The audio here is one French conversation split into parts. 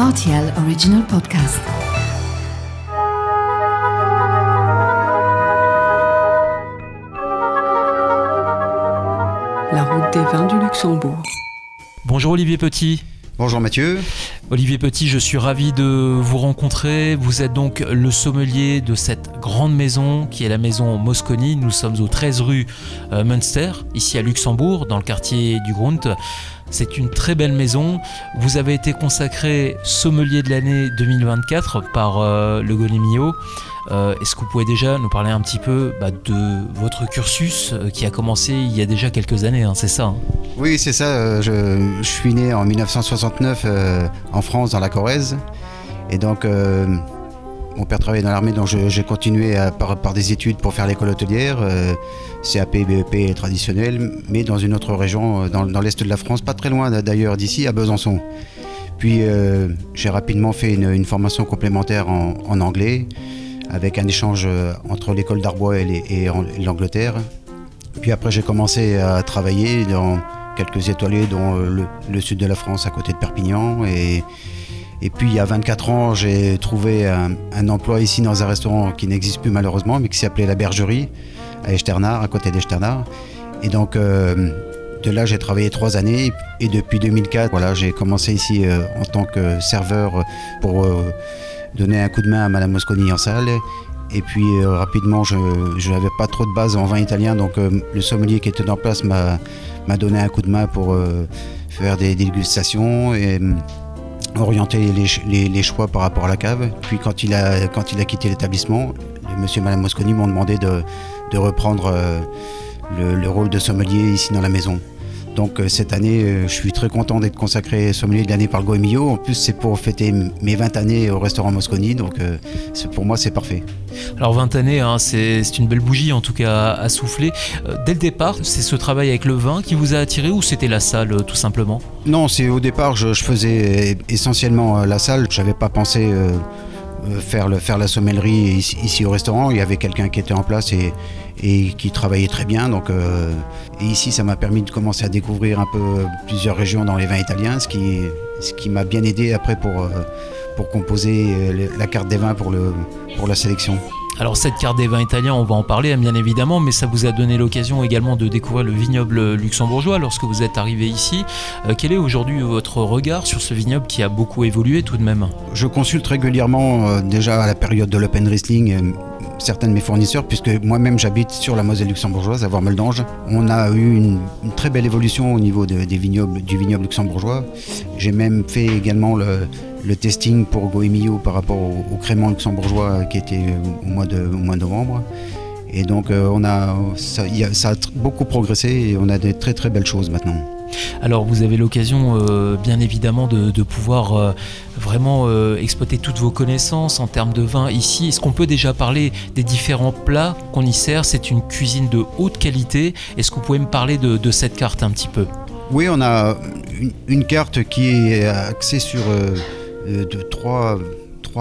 RTL Original Podcast. La route des vins du Luxembourg. Bonjour Olivier Petit. Bonjour Mathieu. Olivier Petit, je suis ravi de vous rencontrer. Vous êtes donc le sommelier de cette grande maison qui est la maison Mosconi. Nous sommes au 13 rue euh, Münster, ici à Luxembourg, dans le quartier du Grund. C'est une très belle maison. Vous avez été consacré sommelier de l'année 2024 par euh, le Golemio. Euh, Est-ce que vous pouvez déjà nous parler un petit peu bah, de votre cursus euh, qui a commencé il y a déjà quelques années, hein, c'est ça hein? Oui, c'est ça. euh, Je, suis né en 1969 euh, en France, dans la Corrèze. Et donc, mon père travaillait dans l'armée, donc j'ai continué par, des études pour faire l'école hôtelière, CAP, BEP traditionnel, mais dans une autre région, dans, l'est de la France, pas très loin d'ailleurs d'ici, à Besançon. Puis, j'ai rapidement fait une, formation complémentaire en, en anglais, avec un échange euh, entre l'école d'Arbois et l'Angleterre. Puis après, j'ai commencé à travailler dans quelques étoilés, dont euh, le, sud de la France, à côté de Perpignan. Et, puis, il y a 24 ans, j'ai trouvé un, emploi ici dans un restaurant qui n'existe plus malheureusement, mais qui s'appelait La Bergerie, à Echternard, à côté d'Echternard. Et donc, euh, de là, j'ai travaillé trois années. Et depuis 2004, voilà, j'ai commencé ici en tant que serveur pour donner un coup de main à Madame Mosconi en salle. Et puis euh, rapidement, je n'avais pas trop de base en vin italien, donc euh, le sommelier qui était en place m'a donné un coup de main pour euh, faire des dégustations et orienter les, ch- les- les choix par rapport à la cave. Puis quand il a, quitté l'établissement, monsieur et Madame Mosconi m'ont demandé de, reprendre le rôle de sommelier ici dans la maison. Donc euh, cette année, euh, je suis très content d'être consacré sommelier de l'année par Goemio. En plus, c'est pour fêter mes 20 années au restaurant Mosconi, donc euh, pour moi, c'est parfait. Alors 20 années, hein, c'est une belle bougie en tout cas à, à souffler. Dès le départ, c'est ce travail avec le vin qui vous a attiré ou c'était la salle tout simplement? Non, c'est au départ, je, je faisais essentiellement la salle. J'avais pas pensé euh, faire, le, faire la sommellerie ici, au restaurant. Il y avait quelqu'un qui était en place et, et qui travaillait très bien. Donc, euh, ici, ça m'a permis de commencer à découvrir un peu euh, plusieurs régions dans les vins italiens, ce qui, ce qui m'a bien aidé après pour, euh, pour composer euh, la carte des vins pour, le, pour la sélection. Alors cette carte des vins italiens, on va en parler hein, bien évidemment, mais ça vous a donné l'occasion également de découvrir le vignoble luxembourgeois lorsque vous êtes arrivé ici. Euh, quel est aujourd'hui votre regard sur ce vignoble qui a beaucoup évolué tout de même? Je consulte régulièrement, euh, déjà à la période de l'Open Wrestling, euh, certains de mes fournisseurs, puisque moi-même j'habite sur la Moselle luxembourgeoise, à Voir-Meldange. On a eu une, très belle évolution au niveau de- des vignobles, du vignoble luxembourgeois. J'ai même fait également le, le testing pour Goemio par rapport au, au crément luxembourgeois qui était au mois de, au mois de novembre. Et donc euh, on a, ça, a- ça a tr- beaucoup progressé et on a des très très belles choses maintenant. Alors vous avez l'occasion euh, bien évidemment de, de pouvoir euh, vraiment euh, exploiter toutes vos connaissances en termes de vin ici. Est-ce qu'on peut déjà parler des différents plats qu'on y sert? C'est une cuisine de haute qualité. Est-ce que vous pouvez me parler de, de cette carte un petit peu? Oui, on a une, une carte qui est axée sur de trois,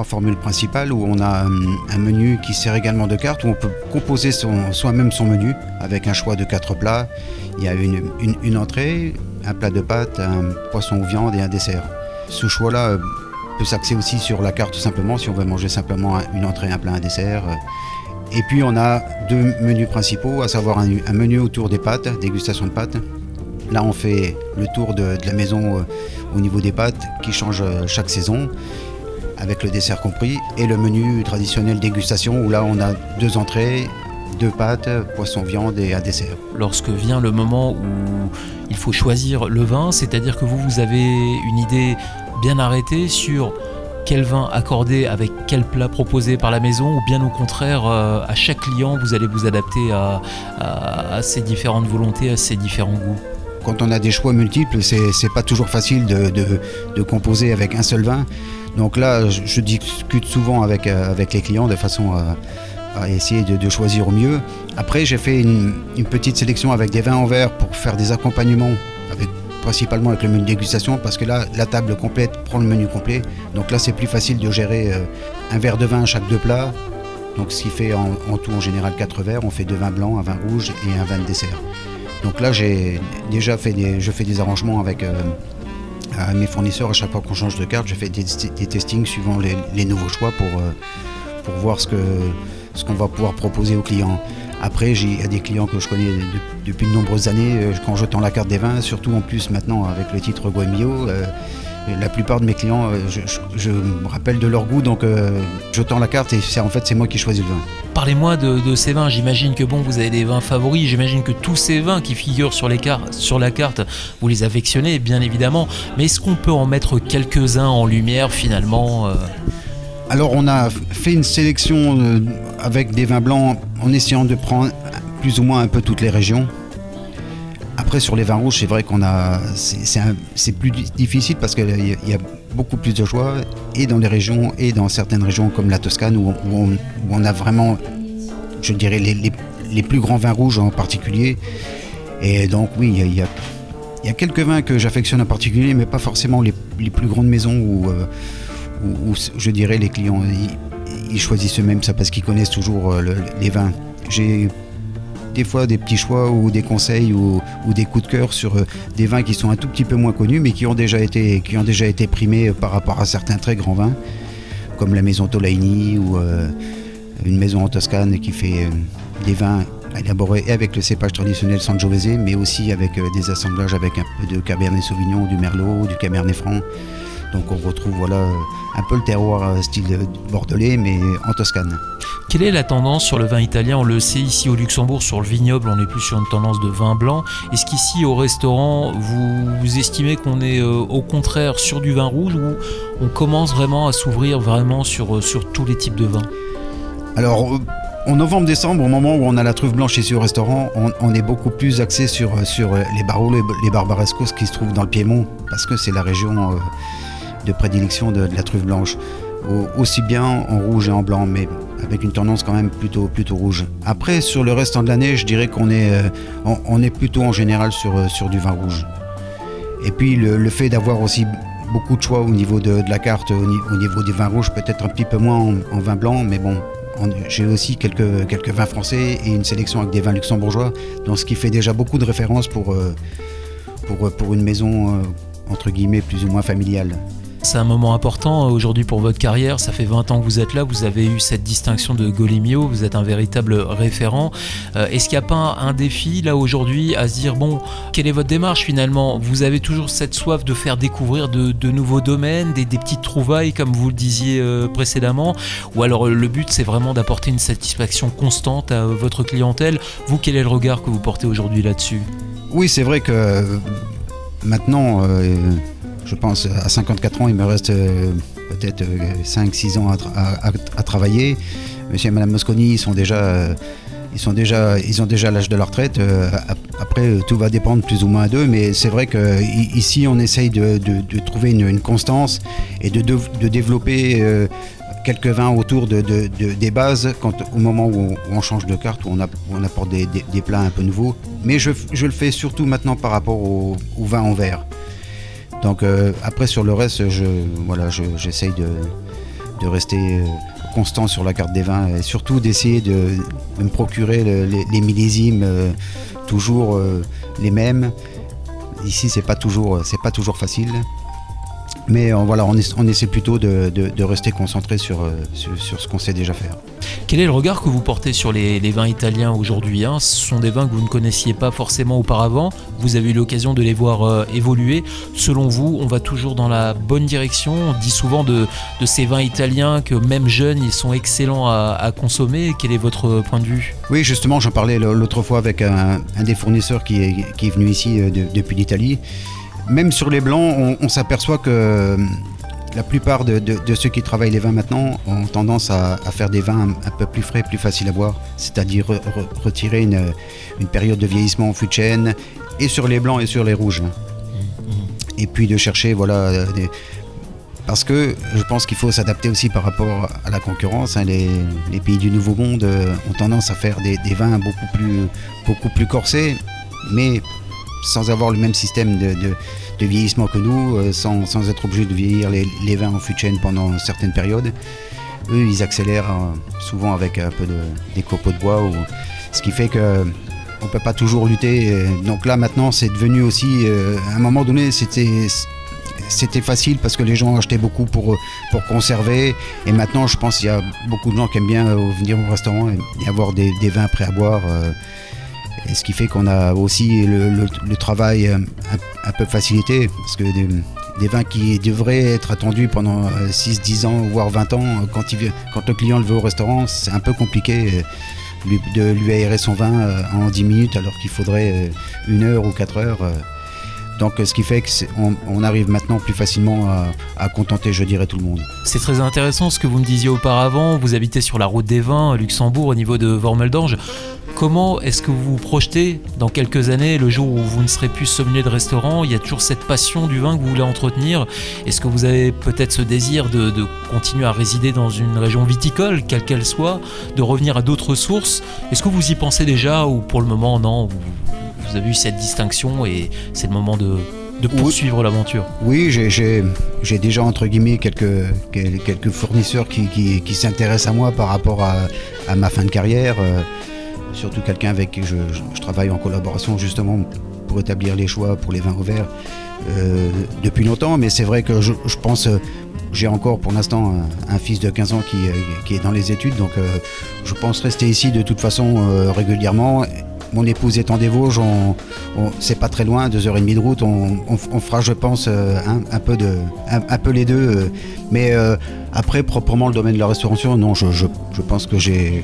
formules principales où on a hum, un menu qui sert également de carte où on peut composer soi-même son menu avec un choix de quatre plats. Il y a une, entrée, un plat de pâtes, un poisson ou viande et un dessert. Ce choix-là euh, peut s'axer aussi sur la carte simplement si on veut manger simplement un- une entrée, un plat, un dessert. euh. Et puis on a deux menus principaux, à savoir un, un menu autour des pâtes, dégustation de pâtes. Là, on fait le tour de, la maison euh, au niveau des pâtes qui change euh, chaque saison, avec le dessert compris, et le menu traditionnel dégustation où là, on a deux entrées, deux pâtes, poisson, viande et un dessert. Lorsque vient le moment où il faut choisir le vin, c'est-à-dire que vous, vous avez une idée bien arrêtée sur quel vin accorder avec quel plat proposé par la maison, ou bien au contraire, euh, à chaque client, vous allez vous adapter à ses différentes volontés, à ses différents goûts. Quand on a des choix multiples, c'est pas toujours facile de, de- de composer avec un seul vin. Donc là, je, discute souvent avec, euh, avec les clients de façon à, essayer de, de choisir au mieux. Après, j'ai fait une, petite sélection avec des vins en verre pour faire des accompagnements, principalement avec le menu dégustation, parce que là, la table complète prend le menu complet. Donc là, c'est plus facile de gérer euh, un verre de vin à chaque deux plats. Donc ce qui fait en, en tout en général quatre verres. On fait deux vins blancs, un vin rouge et un vin de dessert. Donc là, j'ai déjà fait des, je fais des arrangements avec, euh, mes fournisseurs à chaque fois qu'on change de carte. Je fais des, des testings suivant les, nouveaux choix pour, euh, voir ce que ce qu'on va pouvoir proposer aux clients. Après, j'ai des clients que je connais de- depuis de nombreuses années. euh, Quand je tends la carte des vins, surtout en plus maintenant avec le titre Guamio, euh, la plupart de mes clients, euh, je, me rappelle de leur goût, donc euh, je tends la carte et c'est en fait c'est moi qui choisis le vin. Parlez-moi de, ces vins. J'imagine que bon, vous avez des vins favoris. J'imagine que tous ces vins qui figurent sur, la carte, vous les affectionnez, bien évidemment. Mais est-ce qu'on peut en mettre quelques-uns en lumière finalement Alors on a fait une sélection euh, avec des vins blancs en essayant de prendre plus ou moins un peu toutes les régions. Après sur les vins rouges, c'est vrai qu'on a c'est- plus di- difficile parce qu'il y, a- beaucoup plus de choix et dans les régions et dans certaines régions comme la Toscane où, on- a vraiment, je dirais, les, plus grands vins rouges en particulier. Et donc oui, il y a, quelques vins que j'affectionne en particulier, mais pas forcément les, les plus grandes maisons où, euh, où- je dirais les clients ils, choisissent eux-mêmes ça parce qu'ils connaissent toujours euh, le- les vins. J'ai des fois des petits choix ou des conseils ou, des coups de cœur sur euh, des vins qui sont un tout petit peu moins connus mais qui ont déjà été, primés par rapport à certains très grands vins comme la maison Tolaini ou euh, une maison en Toscane qui fait euh, des vins élaborés avec le cépage traditionnel Sangiovese mais aussi avec euh, des assemblages avec un peu de Cabernet Sauvignon, du Merlot, du Cabernet Franc. Donc on retrouve voilà un peu le terroir euh, style euh, bordelais mais en Toscane. Quelle est la tendance sur le vin italien? On le sait ici au Luxembourg, sur le vignoble, on est plus sur une tendance de vin blanc. Est-ce qu'ici au restaurant, vous, vous estimez qu'on est euh, au contraire sur du vin rouge ou on commence vraiment à s'ouvrir vraiment sur, sur tous les types de vins? Alors, euh, en novembre-décembre, au moment où on a la truffe blanche ici au restaurant, on, on est beaucoup plus axé sur, sur les Barolo et les Barbarescos qui se trouvent dans le Piémont, parce que c'est la région euh, de prédilection de, la truffe blanche. Au- aussi bien en rouge et en blanc, mais avec une tendance quand même plutôt, plutôt rouge. Après, sur le restant de l'année, je dirais qu'on est, euh, plutôt en général sur, euh, sur du vin rouge. Et puis le, fait d'avoir aussi beaucoup de choix au niveau de, la carte, au, ni- au niveau des vins rouges, peut-être un petit peu moins en, en vin blanc, mais bon, on- j'ai aussi quelques, vins français et une sélection avec des vins luxembourgeois, donc ce qui fait déjà beaucoup de références pour, euh, pour, une maison entre guillemets plus ou moins familiale. C'est un moment important euh, aujourd'hui pour votre carrière. Ça fait 20 ans que vous êtes là. Vous avez eu cette distinction de Golemio. Vous êtes un véritable référent. Euh, Est-ce qu'il n'y a pas un défi là aujourd'hui à se dire bon, quelle est votre démarche finalement? Vous avez toujours cette soif de faire découvrir de, nouveaux domaines, des, petites trouvailles comme vous le disiez euh, précédemment? Ou alors le but c'est vraiment d'apporter une satisfaction constante à votre clientèle? Vous, quel est le regard que vous portez aujourd'hui là-dessus? Oui, c'est vrai que euh, maintenant, je pense à 54 ans, il me reste euh, peut-être 5-6 ans à, tra- à- à- à travailler. Monsieur et Madame Mosconi, ils sont déjà, euh, ils sont déjà, ils ont déjà l'âge de la retraite. Euh, ap- après, euh, tout va dépendre plus ou moins d'eux, mais c'est vrai qu'ici, on essaye de, trouver une, constance et de, développer. euh, quelques vins autour de, de- de- des bases quand, au moment où on, change de carte, où on, apporte des, plats un peu nouveaux. Mais je, je le fais surtout maintenant par rapport au, au vin en verre. Donc euh, après sur le reste, je, voilà, je- j'essaye de, rester euh, constant sur la carte des vins et surtout d'essayer de, me procurer le- les, millésimes euh, toujours les mêmes. Ici c'est pas toujours pas toujours facile. Mais voilà, on, essa- on essaie plutôt de, rester concentré sur ce qu'on sait déjà faire. Quel est le regard que vous portez sur les, vins italiens aujourd'hui hein? Ce sont des vins que vous ne connaissiez pas forcément auparavant. Vous avez eu l'occasion de les voir euh, évoluer. Selon vous, on va toujours dans la bonne direction. On dit souvent de, ces vins italiens que même jeunes, ils sont excellents à, consommer. Quel est votre point de vue? Oui, justement, j'en parlais l'autre fois avec un, des fournisseurs qui est, venu ici euh, de- depuis l'Italie. Même sur les blancs, on, s'aperçoit que la plupart de, ceux qui travaillent les vins maintenant ont tendance à, faire des vins un, peu plus frais, plus faciles à boire, c'est-à-dire re- re- retirer une, période de vieillissement en fût de chêne, et sur les blancs et sur les rouges. Et puis de chercher, voilà, parce que je pense qu'il faut s'adapter aussi par rapport à la concurrence. hein. Les, pays du Nouveau Monde euh, ont tendance à faire des, des vins beaucoup plus, beaucoup plus corsés, mais sans avoir le même système de, de- vieillissement que nous, euh, sans, sans être obligé de vieillir les, vins en fût de chêne pendant certaines périodes. Eux, ils accélèrent euh, souvent avec un peu de, des copeaux de bois, ce qui fait que on peut pas toujours lutter. Donc là, maintenant, c'est devenu aussi, euh, à un moment donné, c'était c'était facile parce que les gens achetaient beaucoup pour, pour conserver. Et maintenant, je pense qu'il y a beaucoup de gens qui aiment bien venir au restaurant et avoir des vins prêts à boire. Euh, ce qui fait qu'on a aussi le, travail euh, un, peu facilité, parce que des, vins qui devraient être attendus pendant euh, 6, 10 ans, voire 20 ans, euh, quand, quand le client le veut au restaurant, c'est un peu compliqué euh, de lui aérer son vin euh, en 10 minutes alors qu'il faudrait euh, une heure ou 4 heures. Donc ce qui fait qu'on on arrive maintenant plus facilement à, contenter, je dirais, tout le monde. C'est très intéressant ce que vous me disiez auparavant. Vous habitez sur la route des vins à Luxembourg au niveau de Vormeldange. Comment est-ce que vous vous projetez dans quelques années, le jour où vous ne serez plus sommelier de restaurant? Il y a toujours cette passion du vin que vous voulez entretenir. Est-ce que vous avez peut-être ce désir de, continuer à résider dans une région viticole, quelle qu'elle soit, de revenir à d'autres sources? Est-ce que vous y pensez déjà ou pour le moment non vous avez eu cette distinction et c'est le moment de, de Oui. poursuivre l'aventure Oui, j'ai- déjà entre guillemets quelques, quel- quelques fournisseurs qui, qui- qui s'intéressent à moi par rapport à, à ma fin de carrière. euh, surtout quelqu'un avec qui je, je- je travaille en collaboration justement pour établir les choix pour les vins au vert euh, depuis longtemps. Mais c'est vrai que je, je pense, euh, j'ai encore pour l'instant un, un fils de 15 ans qui, qui est dans les études, donc je pense rester ici de toute façon régulièrement. Mon épouse est en des Vosges, on, c'est pas très loin, deux heures et demie de route. On, on- fera, je pense, euh, un, peu de, un, peu les deux. euh. mais euh, après, proprement le domaine de la restauration, non, je, pense que j'ai,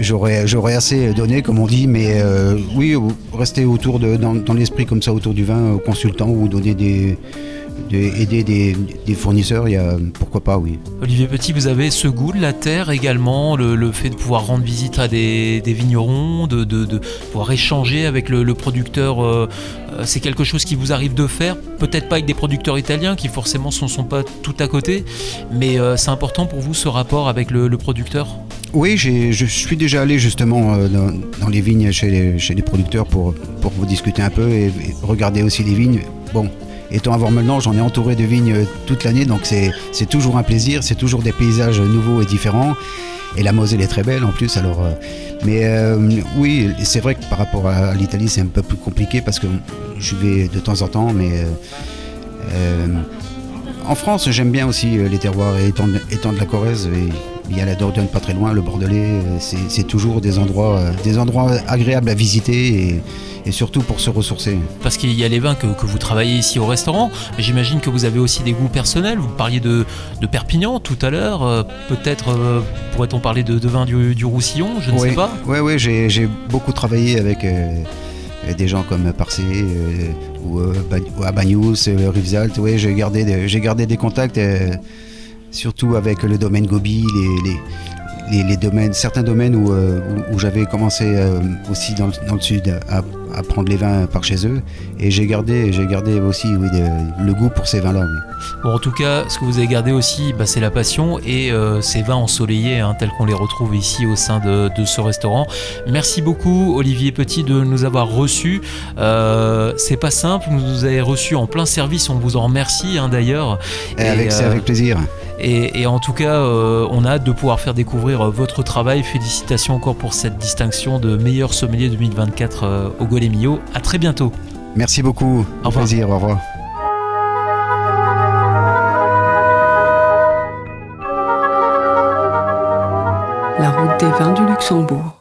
j'aurais, assez donné, comme on dit. Mais oui, ou- rester autour de, dans, l'esprit comme ça, autour du vin, aux consultants ou donner des- aider des, des fournisseurs, il y a, pourquoi pas, oui. Olivier Petit, vous avez ce goût de la terre également, le, le fait de pouvoir rendre visite à des, des vignerons, de, de- de pouvoir échanger avec le, le producteur, euh, c'est quelque chose qui vous arrive de faire, peut-être pas avec des producteurs italiens qui forcément ne sont, pas tout à côté, mais euh, c'est important pour vous ce rapport avec le, le producteur? Oui, je suis déjà allé justement euh, dans, dans les vignes chez les, chez les producteurs pour, pour vous discuter un peu et, et regarder aussi les vignes. Bon, étant à Vormeldan, j'en ai entouré de vignes toute l'année, donc c'est toujours un plaisir, c'est toujours des paysages nouveaux et différents. Et la Moselle est très belle en plus, alors. euh, mais euh, oui, c'est vrai que par rapport à l'Italie, c'est un peu plus compliqué parce que je vais de temps en temps, mais. euh, en France, j'aime bien aussi les terroirs et étant, de- la Corrèze, il y a la Dordogne pas très loin, le Bordelais, euh, c'est toujours des endroits, euh, des endroits agréables à visiter et, et surtout pour se ressourcer. Parce qu'il y a les vins que, que vous travaillez ici au restaurant, mais j'imagine que vous avez aussi des goûts personnels. Vous parliez de, de Perpignan tout à l'heure, euh, peut-être euh, pourrait-on parler de, de vin du, du Roussillon, je ne Oui. sais pas. Oui, oui, j'ai beaucoup travaillé avec euh, des gens comme Parcé ou, ou euh, Rivesaltes. Oui, j'ai gardé, des- j'ai gardé des contacts, surtout avec le domaine Gobi, les, les, les- les domaines, certains domaines où, euh, où, où j'avais commencé euh, aussi dans, le- dans le sud à, à prendre les vins par chez eux. Et j'ai gardé, j'ai gardé aussi oui, de- le goût pour ces vins-là. oui. Bon, en tout cas, ce que vous avez gardé aussi, bah, c'est la passion et euh, ces vins ensoleillés hein, tels qu'on les retrouve ici au sein de, de ce restaurant. Merci beaucoup, Olivier Petit, de nous avoir reçus. C'est pas simple, vous nous avez reçus en plein service, on vous en remercie hein, d'ailleurs. Et avec, c'est avec plaisir. Et, et en tout cas, euh, on a hâte de pouvoir faire découvrir euh, votre travail. Félicitations encore pour cette distinction de meilleur sommelier 2024 euh, au Golemio. À très bientôt. Merci beaucoup. Au Au revoir. plaisir. Au revoir. La route des vins du Luxembourg.